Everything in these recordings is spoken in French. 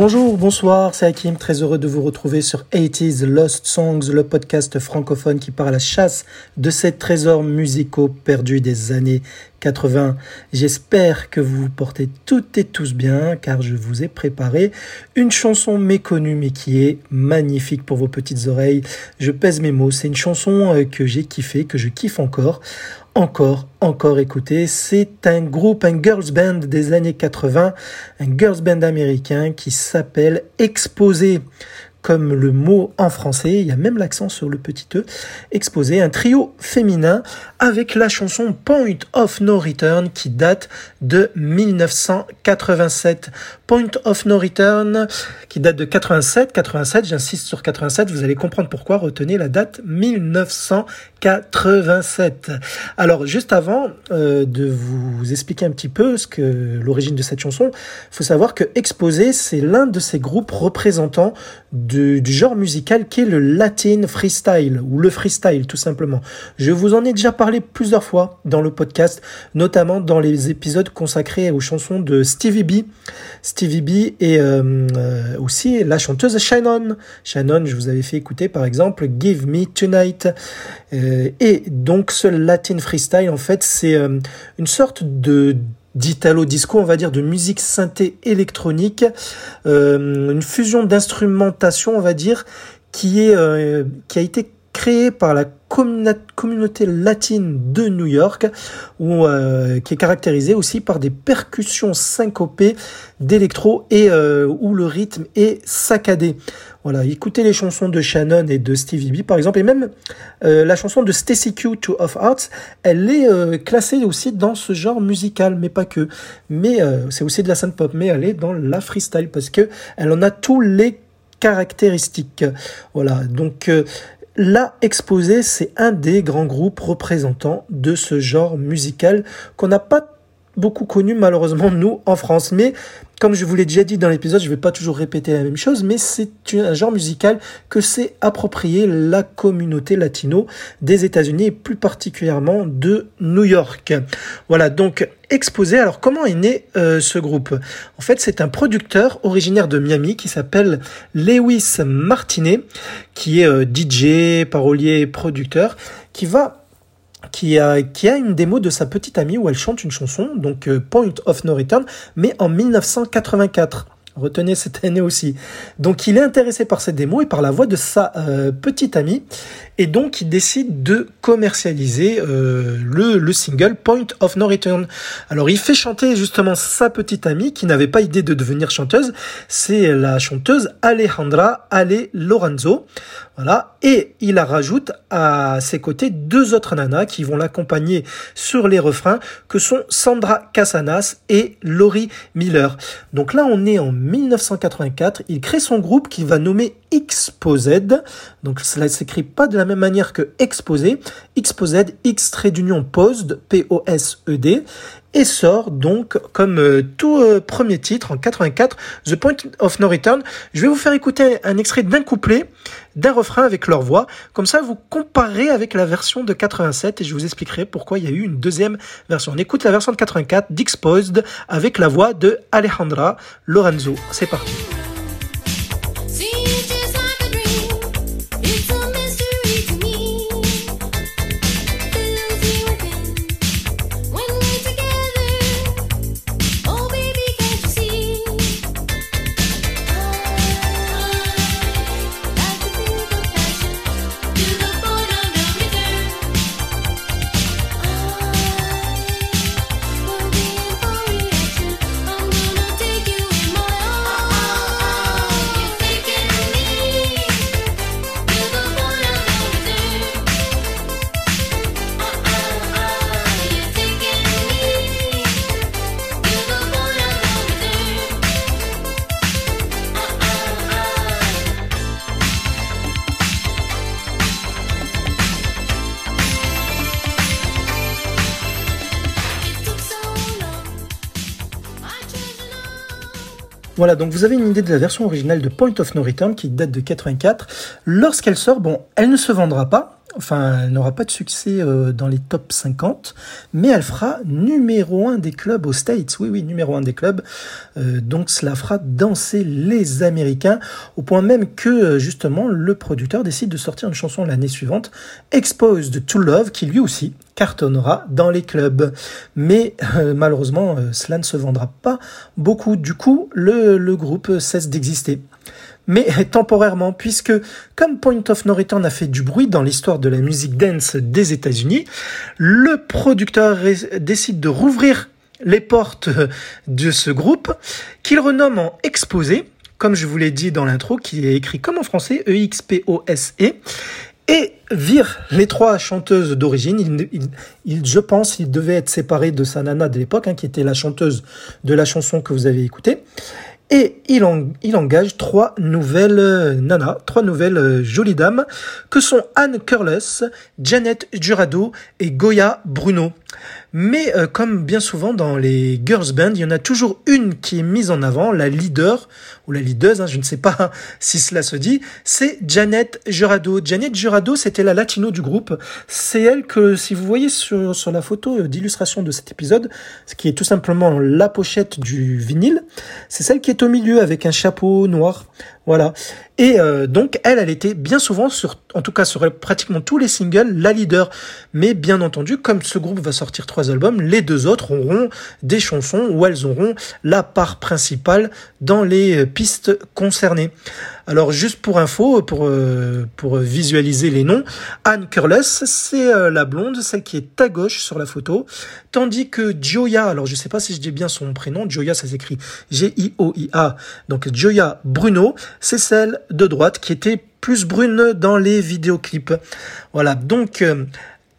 Bonjour, bonsoir, c'est Hakim, très heureux de vous retrouver sur 80s Lost Songs, le podcast francophone qui part à la chasse de ces trésors musicaux perdus des années 80. J'espère que vous vous portez toutes et tous bien car je vous ai préparé une chanson méconnue mais qui est magnifique pour vos petites oreilles. Je pèse mes mots, c'est une chanson euh, que j'ai kiffé, que je kiffe encore encore, encore écouter. C'est un groupe, un girls band des années 80, un girls band américain qui s'appelle Exposé comme le mot en français, il y a même l'accent sur le petit e, exposé, un trio féminin avec la chanson Point of No Return qui date de 1987. Point of No Return qui date de 87, 87, j'insiste sur 87, vous allez comprendre pourquoi, retenez la date 1987. Alors juste avant euh, de vous expliquer un petit peu ce que l'origine de cette chanson, il faut savoir que Exposé, c'est l'un de ces groupes représentants du, genre musical qui est le latin freestyle ou le freestyle tout simplement. Je vous en ai déjà parlé plusieurs fois dans le podcast, notamment dans les épisodes consacrés aux chansons de Stevie B. Stevie B et euh, euh, aussi la chanteuse Shannon. Shannon, je vous avais fait écouter par exemple Give Me Tonight. Euh, et donc ce latin freestyle en fait c'est une sorte de d'italo disco, on va dire de musique synthé électronique, euh, une fusion d'instrumentation, on va dire, qui est euh, qui a été créée par la communauté latine de New York, euh, qui est caractérisée aussi par des percussions syncopées d'électro et où le rythme est saccadé. Voilà, écoutez les chansons de Shannon et de Stevie B par exemple, et même euh, la chanson de Stacy Q to of Arts, elle est euh, classée aussi dans ce genre musical, mais pas que. Mais euh, c'est aussi de la synth pop, mais elle est dans la freestyle parce que elle en a tous les caractéristiques. Voilà, donc La Exposé, c'est un des grands groupes représentants de ce genre musical qu'on n'a pas beaucoup connu malheureusement nous en France. Mais comme je vous l'ai déjà dit dans l'épisode, je ne vais pas toujours répéter la même chose, mais c'est un genre musical que s'est approprié la communauté latino des États-Unis et plus particulièrement de New York. Voilà, donc exposé. Alors comment est né euh, ce groupe? En fait, c'est un producteur originaire de Miami qui s'appelle Lewis Martinet, qui est euh, DJ, parolier, producteur, qui va qui a, qui a une démo de sa petite amie où elle chante une chanson, donc euh, Point of No Return, mais en 1984. Retenez cette année aussi. Donc il est intéressé par cette démo et par la voix de sa euh, petite amie. Et donc il décide de commercialiser euh, le, le single Point of No Return. Alors il fait chanter justement sa petite amie qui n'avait pas idée de devenir chanteuse. C'est la chanteuse Alejandra Ale Lorenzo. Voilà. Et il la rajoute à ses côtés deux autres nanas qui vont l'accompagner sur les refrains, que sont Sandra Casanas et Laurie Miller. Donc là, on est en 1984. Il crée son groupe qui va nommer Exposed. Donc cela s'écrit pas de la même manière que exposé. Exposed, X trait d'union posed, P-O-S-E-D et sort donc comme euh, tout euh, premier titre en 84 The Point of No Return. Je vais vous faire écouter un extrait d'un couplet, d'un refrain avec leur voix. Comme ça, vous comparez avec la version de 87 et je vous expliquerai pourquoi il y a eu une deuxième version. On écoute la version de 84 d'Exposed avec la voix de Alejandra Lorenzo. C'est parti. Voilà, donc vous avez une idée de la version originale de Point of No Return qui date de 84. Lorsqu'elle sort, bon, elle ne se vendra pas, enfin, elle n'aura pas de succès euh, dans les top 50, mais elle fera numéro 1 des clubs aux States. Oui, oui, numéro 1 des clubs. Euh, donc cela fera danser les Américains, au point même que euh, justement le producteur décide de sortir une chanson l'année suivante, Exposed to Love, qui lui aussi cartonnera dans les clubs. Mais malheureusement, cela ne se vendra pas beaucoup. Du coup, le groupe cesse d'exister mais temporairement, puisque comme Point of No Return a fait du bruit dans l'histoire de la musique dance des États-Unis, le producteur décide de rouvrir les portes de ce groupe, qu'il renomme en Exposé, comme je vous l'ai dit dans l'intro, qui est écrit comme en français, E-X-P-O-S-E, e, et vire les trois chanteuses d'origine. Je pense il devait être séparé de sa nana de l'époque, hein, qui était la chanteuse de la chanson que vous avez écoutée. Et il, engage trois nouvelles euh, nanas, trois nouvelles euh, jolies dames, que sont Anne Curless, Janet Jurado et Goya Bruno. Mais euh, comme bien souvent dans les girls band, il y en a toujours une qui est mise en avant, la leader ou la leaduse, hein, je ne sais pas si cela se dit, c'est Janet Jurado. Janet Jurado, c'était la latino du groupe. C'est elle que, si vous voyez sur, sur la photo d'illustration de cet épisode, ce qui est tout simplement la pochette du vinyle, c'est celle qui est au milieu avec un chapeau noir. Voilà. Et euh, donc elle, elle était bien souvent en tout cas sur pratiquement tous les singles, la leader. Mais bien entendu, comme ce groupe va sortir trois albums, les deux autres auront des chansons où elles auront la part principale dans les pistes concernées. Alors juste pour info, pour, euh, pour visualiser les noms, Anne Curless, c'est euh, la blonde, celle qui est à gauche sur la photo, tandis que Joya, alors je sais pas si je dis bien son prénom, Joya ça s'écrit G-I-O-I-A, donc Joya Bruno, c'est celle de droite qui était plus brune dans les vidéoclips. Voilà, donc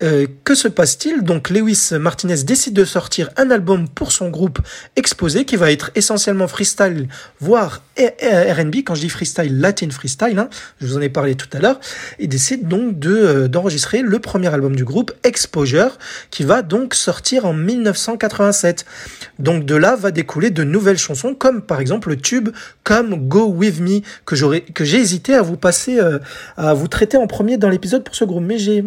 euh, que se passe-t-il Donc Lewis Martinez décide de sortir un album pour son groupe Exposé qui va être essentiellement freestyle, voire R&B. Quand je dis freestyle, latin freestyle, hein, je vous en ai parlé tout à l'heure. Il décide donc de euh, d'enregistrer le premier album du groupe Exposure qui va donc sortir en 1987. Donc de là va découler de nouvelles chansons comme par exemple le tube comme Go With Me que que j'ai hésité à vous passer euh, à vous traiter en premier dans l'épisode pour ce groupe mais j'ai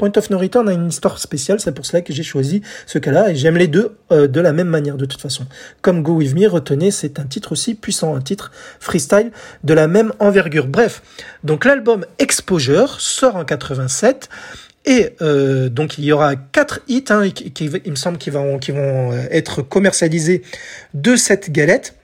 Point of No Return a une histoire spéciale, c'est pour cela que j'ai choisi ce cas-là, et j'aime les deux euh, de la même manière de toute façon. Comme Go With Me, retenez, c'est un titre aussi puissant, un titre freestyle de la même envergure. Bref, donc l'album Exposure sort en 87, et euh, donc il y aura quatre hits, hein, qui, il me semble, qui vont, euh, être commercialisés de cette galette.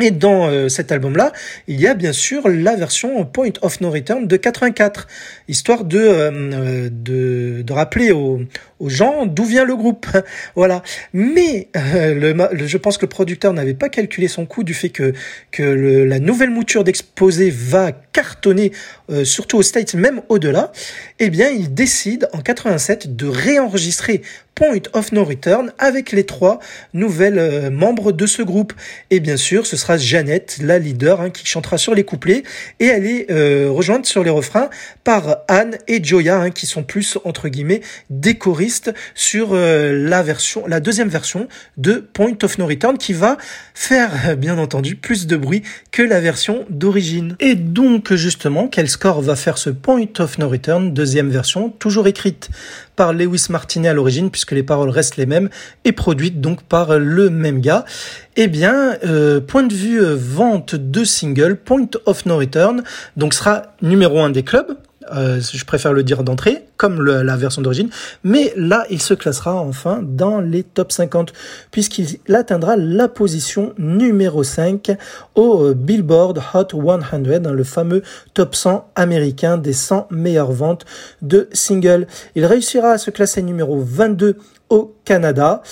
Et dans euh, cet album-là, il y a bien sûr la version Point of No Return de 84, histoire de, euh, de, de, rappeler aux, aux gens d'où vient le groupe. voilà. Mais euh, le, je pense que le producteur n'avait pas calculé son coût du fait que, que le, la nouvelle mouture d'exposé va cartonner, surtout aux States, même au-delà. Eh bien, il décide en 87 de réenregistrer Point of No Return avec les trois nouvelles euh, membres de ce groupe. Et bien sûr, ce sera Jeannette, la leader, hein, qui chantera sur les couplets et elle est euh, rejointe sur les refrains par Anne et Joya, hein, qui sont plus entre guillemets des choristes sur euh, la version, la deuxième version de Point of No Return, qui va faire bien entendu plus de bruit que la version d'origine. Et donc justement, quel score va faire ce Point of No Return, deuxième version, toujours écrite par Lewis Martinet à l'origine, puisque les paroles restent les mêmes, et produite donc par le même gars. Eh bien, euh, point de vue euh, vente de single, Point of No Return, donc sera numéro un des clubs, euh, je préfère le dire d'entrée, comme la version d'origine, mais là, il se classera enfin dans les top 50, puisqu'il atteindra la position numéro 5 au euh, Billboard Hot 100, dans le fameux top 100 américain des 100 meilleures ventes de singles. Il réussira à se classer numéro 22 au Canada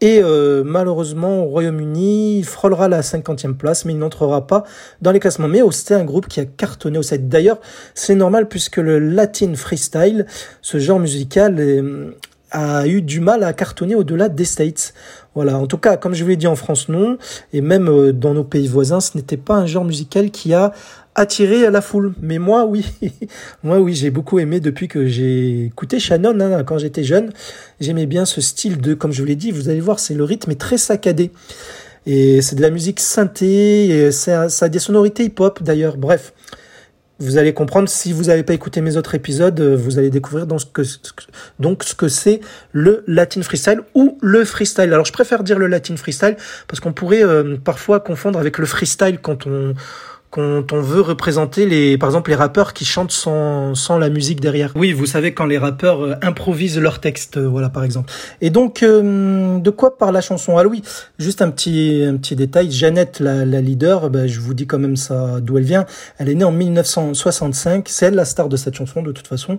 et euh, malheureusement, au Royaume-Uni, il frôlera la 50e place, mais il n'entrera pas dans les classements. Mais c'est un groupe qui a cartonné au set. D'ailleurs, c'est normal puisque le Latin Freestyle, ce genre musical, a eu du mal à cartonner au-delà des States. Voilà. En tout cas, comme je vous l'ai dit en France, non. Et même euh, dans nos pays voisins, ce n'était pas un genre musical qui a attiré la foule. Mais moi, oui, moi, oui, j'ai beaucoup aimé depuis que j'ai écouté Shannon hein, quand j'étais jeune. J'aimais bien ce style de, comme je vous l'ai dit, vous allez voir, c'est le rythme est très saccadé. Et c'est de la musique synthé, et ça a des sonorités hip-hop d'ailleurs. Bref, vous allez comprendre si vous n'avez pas écouté mes autres épisodes, euh, vous allez découvrir donc ce que c'est le Latin freestyle ou le freestyle. Alors je préfère dire le Latin freestyle parce qu'on pourrait euh, parfois confondre avec le freestyle quand on quand on veut représenter les, par exemple, les rappeurs qui chantent sans, sans la musique derrière. Oui, vous savez quand les rappeurs euh, improvisent leur texte, euh, voilà par exemple. Et donc, euh, de quoi parle la chanson? Ah oui, juste un petit, un petit détail. Jeannette, la, la leader, ben, je vous dis quand même ça d'où elle vient. Elle est née en 1965. C'est elle la star de cette chanson de toute façon.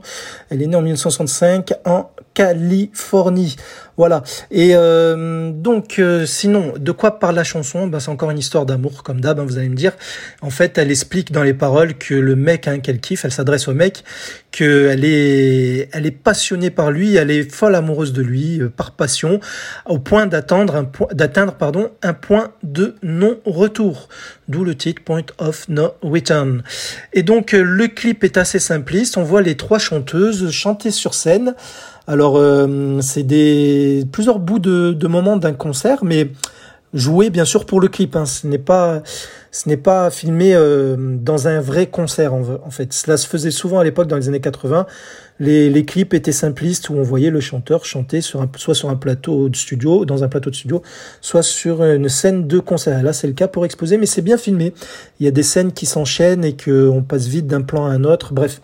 Elle est née en 1965 en Californie. Voilà. Et euh, donc, euh, sinon, de quoi parle la chanson? Ben, C'est encore une histoire d'amour, comme d'hab, hein, vous allez me dire. En fait, elle explique dans les paroles que le mec hein, qu'elle kiffe, elle s'adresse au mec, qu'elle est, elle est passionnée par lui, elle est folle amoureuse de lui, euh, par passion, au point d'attendre un point, d'atteindre pardon, un point de non-retour. D'où le titre Point of No Return. Et donc, le clip est assez simpliste. On voit les trois chanteuses chanter sur scène. Alors, euh, c'est des plusieurs bouts de, de moments d'un concert, mais joué bien sûr pour le clip. Hein. Ce n'est pas, ce n'est pas filmé euh, dans un vrai concert en, fait. Cela se faisait souvent à l'époque dans les années 80. Les, clips étaient simplistes où on voyait le chanteur chanter soit sur un plateau de studio, dans un plateau de studio, soit sur une scène de concert. Là, c'est le cas pour exposer, mais c'est bien filmé. Il y a des scènes qui s'enchaînent et que on passe vite d'un plan à un autre. Bref,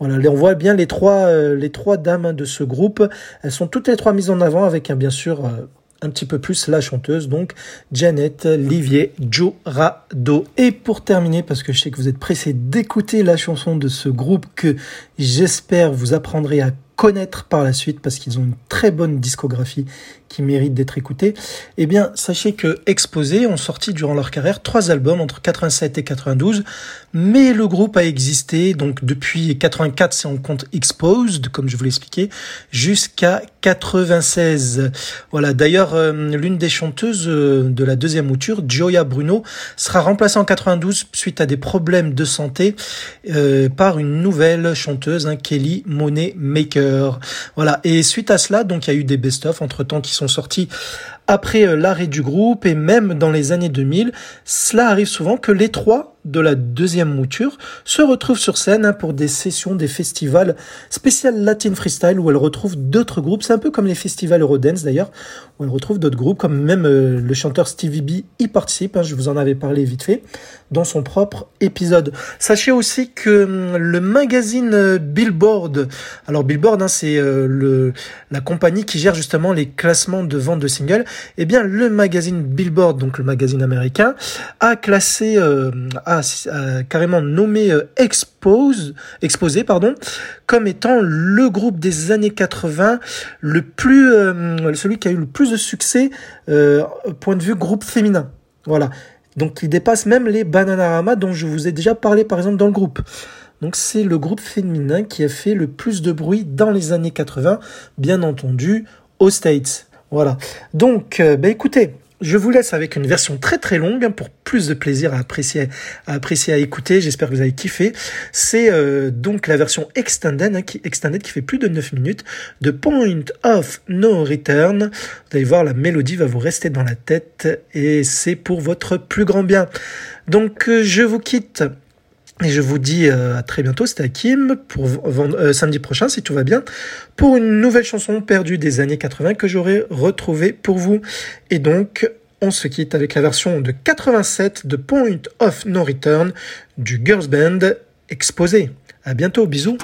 voilà, on voit bien les trois, euh, les trois dames de ce groupe. Elles sont toutes les trois mises en avant avec un bien sûr. Un petit peu plus la chanteuse, donc Janet Livier Jurado. Et pour terminer, parce que je sais que vous êtes pressé d'écouter la chanson de ce groupe que j'espère vous apprendrez à connaître par la suite parce qu'ils ont une très bonne discographie qui mérite d'être écoutée, eh bien, sachez que Exposé ont sorti durant leur carrière trois albums entre 87 et 92, mais le groupe a existé donc depuis 84 si on compte Exposed, comme je vous l'ai expliqué, jusqu'à 96. Voilà. D'ailleurs, euh, l'une des chanteuses euh, de la deuxième mouture, Gioia Bruno, sera remplacée en 92 suite à des problèmes de santé euh, par une nouvelle chanteuse, hein, Kelly Monet Maker. Voilà. Et suite à cela, donc il y a eu des best-of entre temps qui sont sortis après l'arrêt du groupe et même dans les années 2000. Cela arrive souvent que les trois de la deuxième mouture se retrouve sur scène hein, pour des sessions, des festivals spécial Latin Freestyle où elle retrouve d'autres groupes. C'est un peu comme les festivals Eurodance d'ailleurs, où elle retrouve d'autres groupes, comme même euh, le chanteur Stevie B y participe, hein, je vous en avais parlé vite fait, dans son propre épisode. Sachez aussi que hum, le magazine euh, Billboard, alors Billboard hein, c'est euh, le la compagnie qui gère justement les classements de vente de singles, eh bien le magazine Billboard, donc le magazine américain, a classé, carrément nommé euh, Expose, Exposé pardon, comme étant le groupe des années 80 le plus, euh, celui qui a eu le plus de succès euh, point de vue groupe féminin. Voilà. Donc il dépasse même les Bananarama dont je vous ai déjà parlé par exemple dans le groupe. Donc c'est le groupe féminin qui a fait le plus de bruit dans les années 80, bien entendu aux States. Voilà. Donc, bah écoutez, je vous laisse avec une version très très longue pour plus de plaisir à apprécier, à apprécier à écouter. J'espère que vous avez kiffé. C'est euh, donc la version extended, hein, qui, extended qui fait plus de 9 minutes de Point of No Return. Vous allez voir, la mélodie va vous rester dans la tête et c'est pour votre plus grand bien. Donc euh, je vous quitte et je vous dis euh, à très bientôt, c'était Hakim, pour euh, samedi prochain, si tout va bien, pour une nouvelle chanson perdue des années 80 que j'aurai retrouvée pour vous. Et donc, on se quitte avec la version de 87 de Point of No Return du Girls Band exposé. À bientôt, bisous